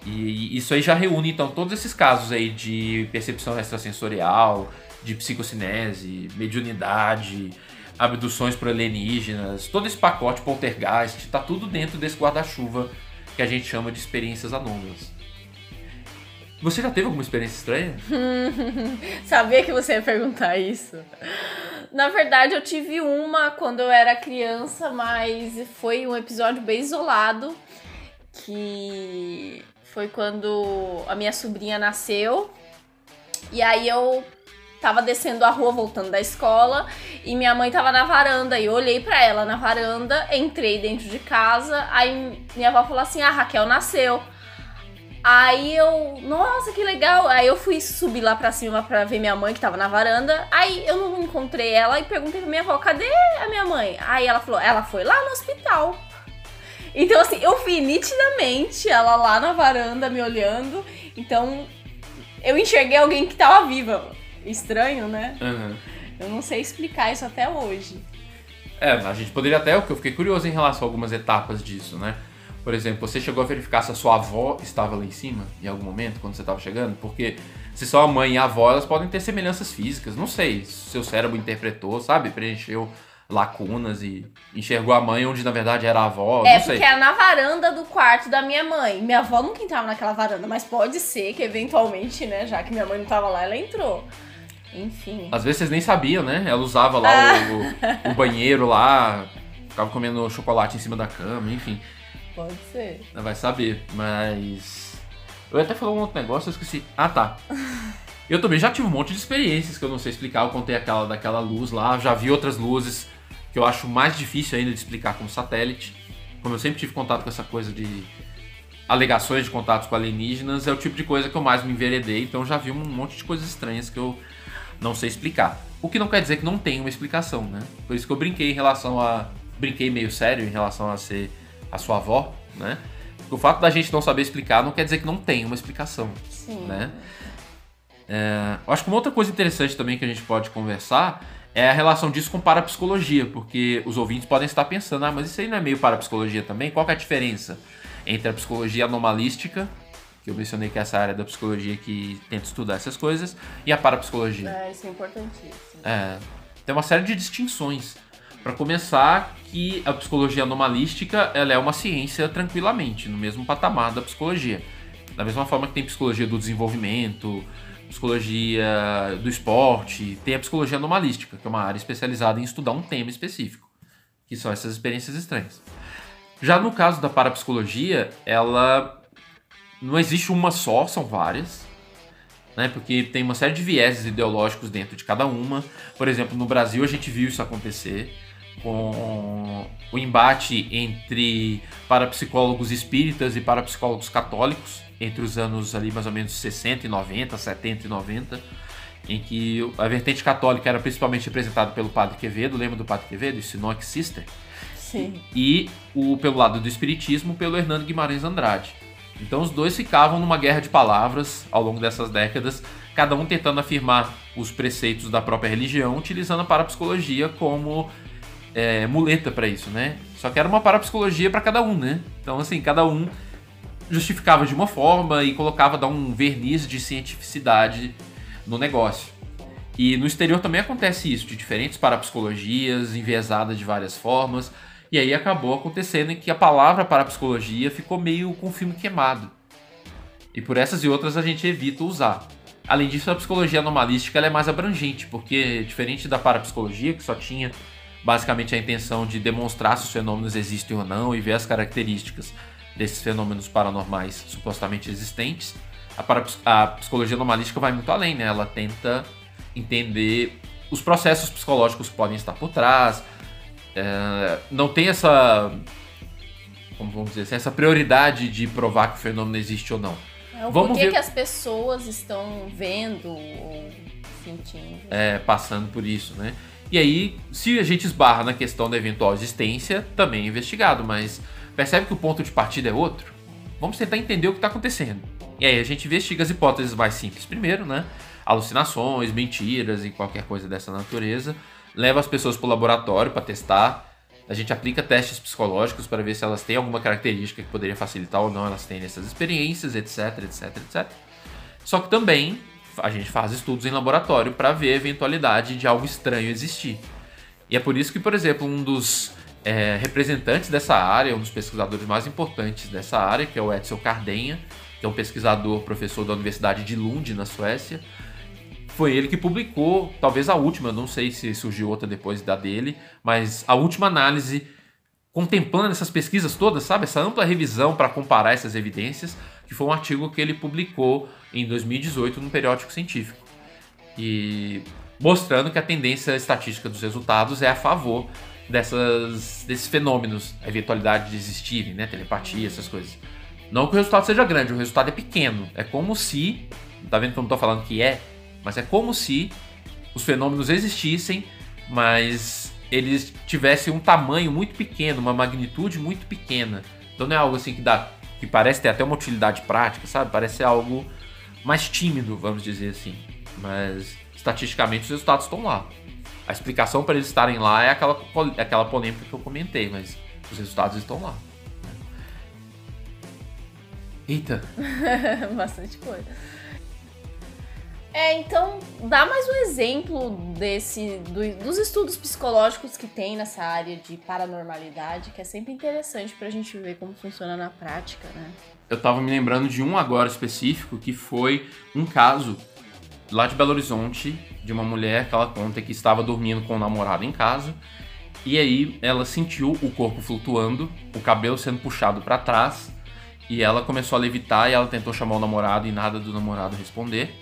E isso aí já reúne, então, todos esses casos aí de percepção extrasensorial, de psicocinese, mediunidade, abduções por alienígenas, todo esse pacote poltergeist, está tudo dentro desse guarda-chuva que a gente chama de experiências anômalas. Você já teve alguma experiência estranha? (laughs) Sabia que você ia perguntar isso. Na verdade, eu tive uma quando eu era criança, mas foi um episódio bem isolado que foi quando a minha sobrinha nasceu. E aí eu tava descendo a rua voltando da escola e minha mãe tava na varanda e eu olhei para ela na varanda, entrei dentro de casa, aí minha avó falou assim: "Ah, Raquel nasceu". Aí eu, nossa, que legal. Aí eu fui subir lá pra cima pra ver minha mãe que tava na varanda. Aí eu não encontrei ela e perguntei pra minha avó: "Cadê a minha mãe?". Aí ela falou: "Ela foi lá no hospital". Então, assim, eu vi nitidamente ela lá na varanda me olhando. Então, eu enxerguei alguém que tava viva. Estranho, né? Uhum. Eu não sei explicar isso até hoje. É, a gente poderia até, o que eu fiquei curioso em relação a algumas etapas disso, né? Por exemplo, você chegou a verificar se a sua avó estava lá em cima em algum momento, quando você estava chegando? Porque se sua mãe e a avó, elas podem ter semelhanças físicas. Não sei, seu cérebro interpretou, sabe? Preencheu lacunas e enxergou a mãe onde na verdade era a avó. É, porque era na varanda do quarto da minha mãe. Minha avó nunca entrava naquela varanda, mas pode ser que eventualmente, né, já que minha mãe não tava lá, ela entrou. Enfim. Às vezes vocês nem sabiam, né? Ela usava lá o, o, o banheiro lá, ficava comendo chocolate em cima da cama, enfim. Pode ser. Ela vai saber, mas. Eu até falar um outro negócio, eu esqueci. Ah, tá. (laughs) Eu também já tive um monte de experiências que eu não sei explicar. Eu contei aquela daquela luz lá, já vi outras luzes que eu acho mais difícil ainda de explicar como satélite. Como eu sempre tive contato com essa coisa de alegações de contatos com alienígenas, é o tipo de coisa que eu mais me enveredei, então já vi um monte de coisas estranhas que eu não sei explicar. O que não quer dizer que não tem uma explicação, né? Por isso que eu brinquei em relação a. Brinquei meio sério em relação a ser a sua avó, né? Porque o fato da gente não saber explicar não quer dizer que não tem uma explicação, Sim. né? É, eu acho que uma outra coisa interessante também que a gente pode conversar é a relação disso com parapsicologia, porque os ouvintes podem estar pensando, ah, mas isso aí não é meio parapsicologia também? Qual que é a diferença entre a psicologia anomalística, que eu mencionei que é essa área da psicologia que tenta estudar essas coisas, e a parapsicologia? É, isso é importantíssimo. É, tem uma série de distinções. Para começar, que a psicologia anomalística ela é uma ciência tranquilamente, no mesmo patamar da psicologia. Da mesma forma que tem psicologia do desenvolvimento, psicologia do esporte, tem a psicologia anomalística, que é uma área especializada em estudar um tema específico, que são essas experiências estranhas. Já no caso da parapsicologia, ela não existe uma só, são várias, né? Porque tem uma série de vieses ideológicos dentro de cada uma. Por exemplo, no Brasil a gente viu isso acontecer com o embate entre parapsicólogos espíritas e parapsicólogos católicos entre os anos ali mais ou menos 60 e 90, 70 e 90, em que a vertente católica era principalmente representada pelo Padre Quevedo, lembra do Padre Quevedo, Sinoc Sister? Sim. E o pelo lado do espiritismo, pelo Hernando Guimarães Andrade. Então os dois ficavam numa guerra de palavras ao longo dessas décadas, cada um tentando afirmar os preceitos da própria religião, utilizando a parapsicologia como é, muleta para isso, né? Só que era uma parapsicologia para cada um, né? Então assim, cada um justificava de uma forma e colocava dar um verniz de cientificidade no negócio. E no exterior também acontece isso, de diferentes parapsicologias, enviesadas de várias formas. E aí acabou acontecendo que a palavra parapsicologia ficou meio com o filme queimado. E por essas e outras a gente evita usar. Além disso, a psicologia anomalística é mais abrangente, porque diferente da parapsicologia, que só tinha basicamente a intenção de demonstrar se os fenômenos existem ou não e ver as características desses fenômenos paranormais supostamente existentes, a, a psicologia anomalística vai muito além, né? Ela tenta entender os processos psicológicos que podem estar por trás. É, não tem essa. Como vamos dizer assim, essa prioridade de provar que o fenômeno existe ou não. É, o vamos ver... que as pessoas estão vendo ou sentindo. É, passando por isso, né? E aí, se a gente esbarra na questão da eventual existência, também é investigado, mas percebe que o ponto de partida é outro? Vamos tentar entender o que está acontecendo. E aí a gente investiga as hipóteses mais simples primeiro, né? Alucinações, mentiras e qualquer coisa dessa natureza. Leva as pessoas para o laboratório para testar. A gente aplica testes psicológicos para ver se elas têm alguma característica que poderia facilitar ou não elas terem essas experiências, etc, etc, etc. Só que também a gente faz estudos em laboratório para ver a eventualidade de algo estranho existir. E é por isso que, por exemplo, um dos é, representantes dessa área, um dos pesquisadores mais importantes dessa área, que é o Edsel Cardenha, que é um pesquisador, professor da Universidade de Lund, na Suécia. Foi ele que publicou, talvez a última, não sei se surgiu outra depois da dele, mas a última análise contemplando essas pesquisas todas, sabe? Essa ampla revisão para comparar essas evidências, que foi um artigo que ele publicou em 2018 no periódico científico. E mostrando que a tendência estatística dos resultados é a favor dessas, desses fenômenos, a eventualidade de existirem, né? Telepatia, essas coisas. Não que o resultado seja grande, o resultado é pequeno. É como se. Tá vendo que eu não tô falando que é? Mas é como se os fenômenos existissem, mas eles tivessem um tamanho muito pequeno, uma magnitude muito pequena. Então não é algo assim que dá. que parece ter até uma utilidade prática, sabe? Parece algo mais tímido, vamos dizer assim. Mas estatisticamente os resultados estão lá. A explicação para eles estarem lá é aquela, é aquela polêmica que eu comentei, mas os resultados estão lá. Eita! (laughs) Bastante coisa. É, então, dá mais um exemplo desse do, dos estudos psicológicos que tem nessa área de paranormalidade, que é sempre interessante pra gente ver como funciona na prática, né? Eu tava me lembrando de um agora específico que foi um caso lá de Belo Horizonte de uma mulher que ela conta que estava dormindo com o namorado em casa e aí ela sentiu o corpo flutuando, o cabelo sendo puxado para trás e ela começou a levitar e ela tentou chamar o namorado e nada do namorado responder.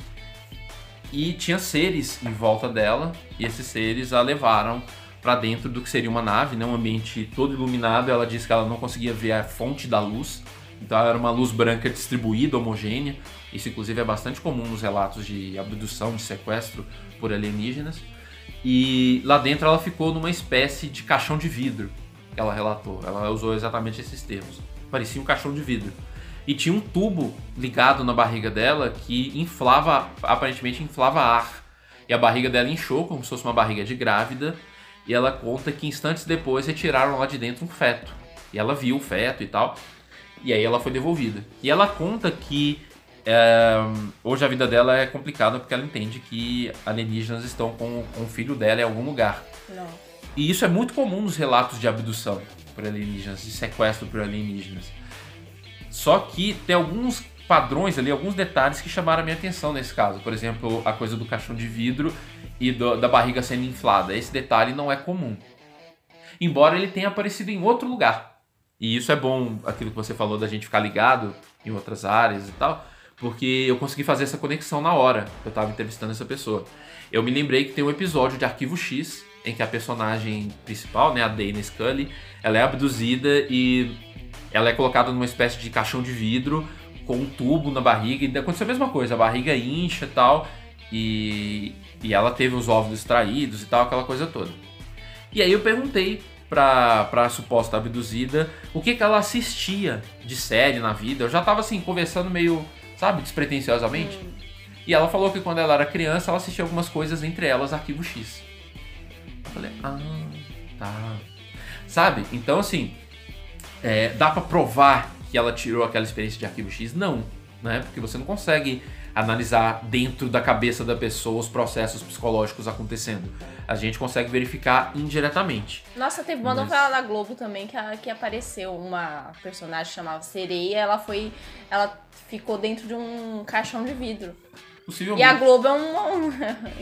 E tinha seres em volta dela e esses seres a levaram para dentro do que seria uma nave, né? um ambiente todo iluminado. Ela disse que ela não conseguia ver a fonte da luz, então era uma luz branca distribuída, homogênea. Isso, inclusive, é bastante comum nos relatos de abdução, de sequestro por alienígenas. E lá dentro ela ficou numa espécie de caixão de vidro. ela relatou. Ela usou exatamente esses termos. Parecia um caixão de vidro. E tinha um tubo ligado na barriga dela que inflava, aparentemente inflava ar. E a barriga dela inchou como se fosse uma barriga de grávida. E ela conta que instantes depois retiraram lá de dentro um feto. E ela viu o feto e tal. E aí ela foi devolvida. E ela conta que é, hoje a vida dela é complicada porque ela entende que alienígenas estão com, com o filho dela em algum lugar. Não. E isso é muito comum nos relatos de abdução por alienígenas, de sequestro por alienígenas. Só que tem alguns padrões ali, alguns detalhes que chamaram a minha atenção nesse caso. Por exemplo, a coisa do caixão de vidro e do, da barriga sendo inflada. Esse detalhe não é comum. Embora ele tenha aparecido em outro lugar. E isso é bom, aquilo que você falou da gente ficar ligado em outras áreas e tal, porque eu consegui fazer essa conexão na hora que eu estava entrevistando essa pessoa. Eu me lembrei que tem um episódio de Arquivo X em que a personagem principal, né, a Dana Scully, ela é abduzida e ela é colocada numa espécie de caixão de vidro com um tubo na barriga e aconteceu a mesma coisa, a barriga incha e tal, e, e ela teve os óvulos extraídos e tal, aquela coisa toda. E aí eu perguntei pra, pra suposta abduzida o que, que ela assistia de série na vida. Eu já tava assim, conversando meio, sabe, despretensiosamente. Hum. E ela falou que quando ela era criança, ela assistia algumas coisas, entre elas Arquivo X. Eu falei, ah, tá. Sabe? Então, assim, é, dá pra provar que ela tirou aquela experiência de Arquivo X? Não, né? Porque você não consegue analisar dentro da cabeça da pessoa os processos psicológicos acontecendo. A gente consegue verificar indiretamente. Nossa, teve uma Mas- novela na Globo também que, que apareceu uma personagem que chamava Sereia. Ela foi. Ela ficou dentro de um caixão de vidro. E Possivelmente. a Globo é uma. (laughs) um-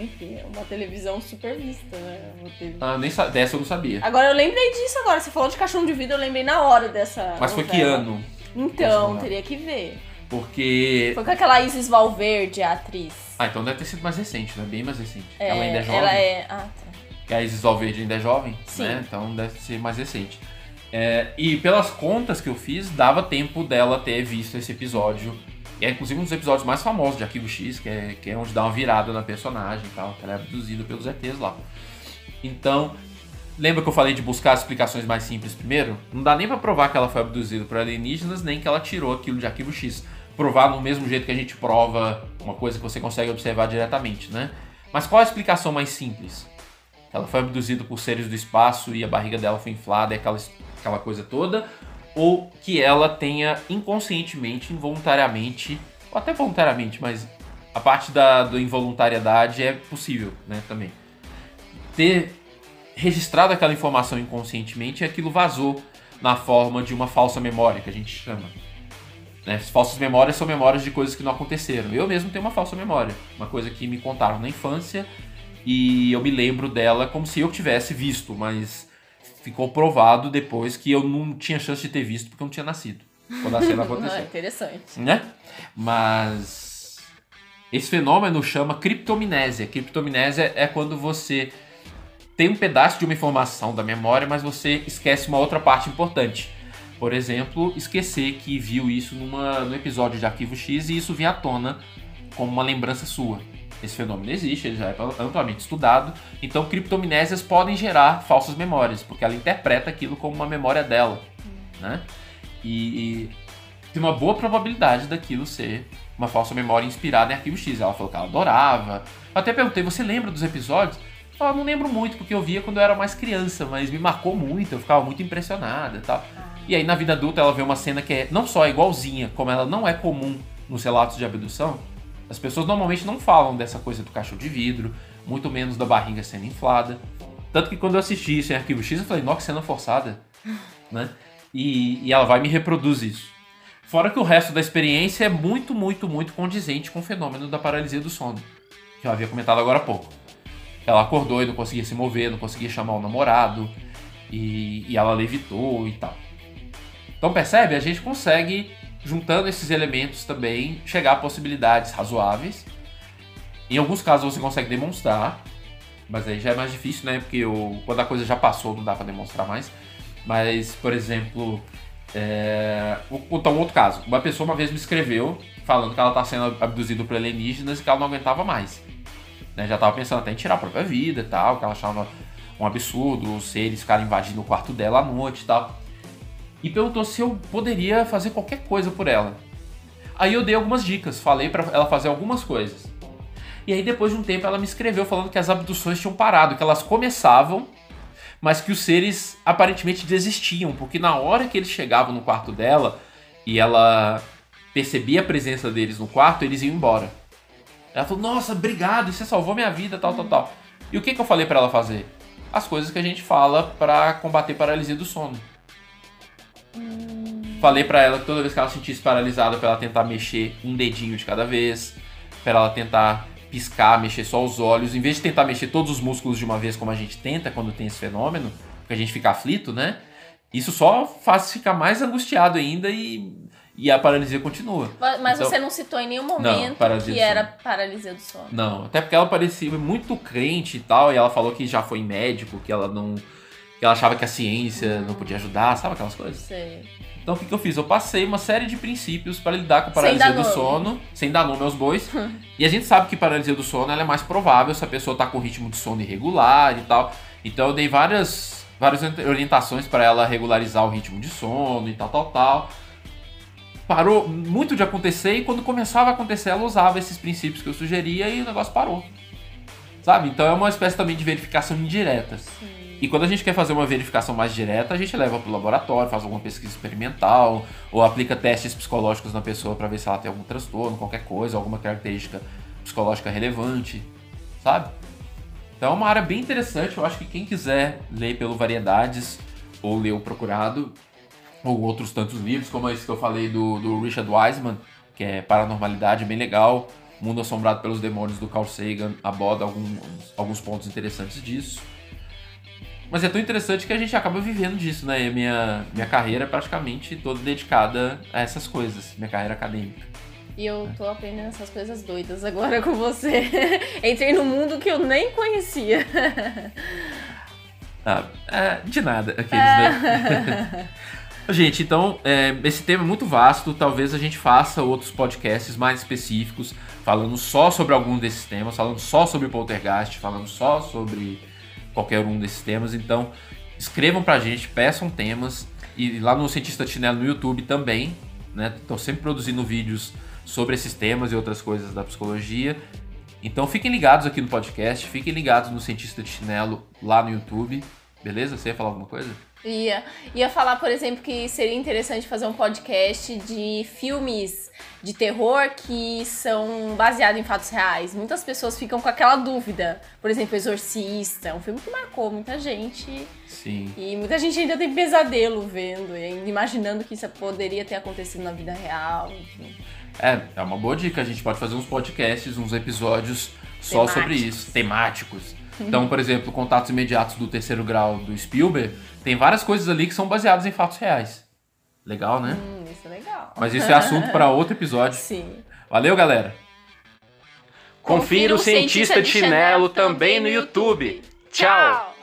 enfim, é uma televisão super vista, né? TV. Ah, nem sa- dessa eu não sabia. Agora eu lembrei disso agora. Você falou de caixão de vidro, eu lembrei na hora dessa. Mas foi que novela. ano? Então, teria que ver. Porque. Foi com aquela Isis Valverde, a atriz. Ah, então deve ter sido mais recente, né? Bem mais recente. É, ela ainda é jovem. Ela é. Ah, tá. que a Isis Valverde ainda é jovem, Sim. né? Então deve ser mais recente. É, e pelas contas que eu fiz, dava tempo dela ter visto esse episódio. É inclusive um dos episódios mais famosos de Arquivo X, que é, que é onde dá uma virada na personagem e tal, que ela é abduzida pelos ETs lá. Então, lembra que eu falei de buscar as explicações mais simples primeiro? Não dá nem pra provar que ela foi abduzida por alienígenas, nem que ela tirou aquilo de Arquivo X. Provar no mesmo jeito que a gente prova uma coisa que você consegue observar diretamente, né? Mas qual a explicação mais simples? Ela foi abduzida por seres do espaço e a barriga dela foi inflada e aquela, aquela coisa toda. Ou que ela tenha inconscientemente, involuntariamente, ou até voluntariamente, mas a parte da, da involuntariedade é possível, né, também. Ter registrado aquela informação inconscientemente e aquilo vazou na forma de uma falsa memória, que a gente chama. Né? As falsas memórias são memórias de coisas que não aconteceram. Eu mesmo tenho uma falsa memória, uma coisa que me contaram na infância e eu me lembro dela como se eu tivesse visto, mas ficou provado depois que eu não tinha chance de ter visto porque eu não tinha nascido. Quando a cena (laughs) Ah, aconteceu. interessante. né? Mas esse fenômeno chama criptominésia. Criptominésia é quando você tem um pedaço de uma informação da memória, mas você esquece uma outra parte importante. Por exemplo, esquecer que viu isso numa, no episódio de Arquivo X e isso vinha à tona como uma lembrança sua. Esse fenômeno existe, ele já é amplamente estudado. Então, criptominésias podem gerar falsas memórias, porque ela interpreta aquilo como uma memória dela, né? E, e tem uma boa probabilidade daquilo ser uma falsa memória inspirada em Arquivo X. Ela falou que ela adorava. Eu até perguntei, você lembra dos episódios? Ela não lembro muito, porque eu via quando eu era mais criança, mas me marcou muito, eu ficava muito impressionada e tal. E aí na vida adulta ela vê uma cena que é não só igualzinha, como ela não é comum nos relatos de abdução. As pessoas normalmente não falam dessa coisa do cachorro de vidro, muito menos da barriga sendo inflada. Tanto que quando eu assisti isso em Arquivo X, eu falei, nossa, cena forçada, (laughs) né? E, e ela vai me reproduz isso. Fora que o resto da experiência é muito, muito, muito condizente com o fenômeno da paralisia do sono, que eu havia comentado agora há pouco. Ela acordou e não conseguia se mover, não conseguia chamar o namorado, e, e ela levitou e tal. Então percebe? A gente consegue, juntando esses elementos também, chegar a possibilidades razoáveis. Em alguns casos você consegue demonstrar, mas aí já é mais difícil, né? Porque o, quando a coisa já passou não dá pra demonstrar mais. Mas, por exemplo, é... vou contar um outro caso. Uma pessoa uma vez me escreveu falando que ela tá sendo abduzida por alienígenas e que ela não aguentava mais. Né? Já tava pensando até em tirar a própria vida e tal, que ela achava um absurdo, os seres ficarem invadindo o quarto dela à noite e tal. E perguntou se eu poderia fazer qualquer coisa por ela. Aí eu dei algumas dicas, falei para ela fazer algumas coisas. E aí depois de um tempo ela me escreveu falando que as abduções tinham parado, que elas começavam, mas que os seres aparentemente desistiam, porque na hora que eles chegavam no quarto dela e ela percebia a presença deles no quarto, eles iam embora. Ela falou: "Nossa, obrigado, você salvou minha vida, tal, tal, tal". E o que, que eu falei para ela fazer? As coisas que a gente fala para combater paralisia do sono. Falei para ela que toda vez que ela sentisse paralisada, para ela tentar mexer um dedinho de cada vez, para ela tentar piscar, mexer só os olhos, em vez de tentar mexer todos os músculos de uma vez, como a gente tenta quando tem esse fenômeno, porque a gente fica aflito, né? Isso só faz ficar mais angustiado ainda e, e a paralisia continua. Mas então, você não citou em nenhum momento não, que era paralisia do sono. Não, até porque ela parecia muito crente e tal, e ela falou que já foi médico, que ela não. Que ela achava que a ciência não podia ajudar, sabe aquelas coisas? Sei. Então o que, que eu fiz? Eu passei uma série de princípios para lidar com paralisia do sono, sem dar nome aos bois. (laughs) e a gente sabe que paralisia do sono é mais provável se a pessoa está com ritmo de sono irregular e tal. Então eu dei várias, várias orientações para ela regularizar o ritmo de sono e tal, tal, tal. Parou muito de acontecer e quando começava a acontecer ela usava esses princípios que eu sugeria e o negócio parou. Sabe? Então é uma espécie também de verificação indireta. Sim. E quando a gente quer fazer uma verificação mais direta, a gente leva para o laboratório, faz alguma pesquisa experimental, ou aplica testes psicológicos na pessoa para ver se ela tem algum transtorno, qualquer coisa, alguma característica psicológica relevante, sabe? Então é uma área bem interessante. Eu acho que quem quiser ler pelo Variedades ou ler o Procurado, ou outros tantos livros, como esse que eu falei do, do Richard Wiseman, que é Paranormalidade, bem legal. Mundo Assombrado pelos Demônios do Carl Sagan aborda alguns, alguns pontos interessantes disso. Mas é tão interessante que a gente acaba vivendo disso, né? E minha, minha carreira é praticamente toda dedicada a essas coisas, minha carreira acadêmica. E eu tô aprendendo essas coisas doidas agora com você. (laughs) Entrei num mundo que eu nem conhecia. Ah, é, de nada, aqueles, né? (laughs) Gente, então, é, esse tema é muito vasto. Talvez a gente faça outros podcasts mais específicos, falando só sobre algum desses temas, falando só sobre poltergeist, falando só sobre qualquer um desses temas. Então, escrevam pra gente, peçam temas. E lá no Cientista Chinelo no YouTube também, né? Estou sempre produzindo vídeos sobre esses temas e outras coisas da psicologia. Então fiquem ligados aqui no podcast, fiquem ligados no Cientista de Chinelo lá no YouTube. Beleza? Você ia falar alguma coisa? Ia. Ia falar, por exemplo, que seria interessante fazer um podcast de filmes de terror que são baseados em fatos reais. Muitas pessoas ficam com aquela dúvida. Por exemplo, Exorcista, é um filme que marcou muita gente. Sim. E muita gente ainda tem pesadelo vendo, e imaginando que isso poderia ter acontecido na vida real, enfim. É, é uma boa dica. A gente pode fazer uns podcasts, uns episódios só temáticos. sobre isso, temáticos. Então, por exemplo, Contatos Imediatos do Terceiro Grau do Spielberg, tem várias coisas ali que são baseadas em fatos reais. Legal, né? Hum, isso é legal. Mas isso é assunto para outro episódio. Sim. Valeu, galera. Confira o Cientista de Chinelo também no YouTube. Tchau.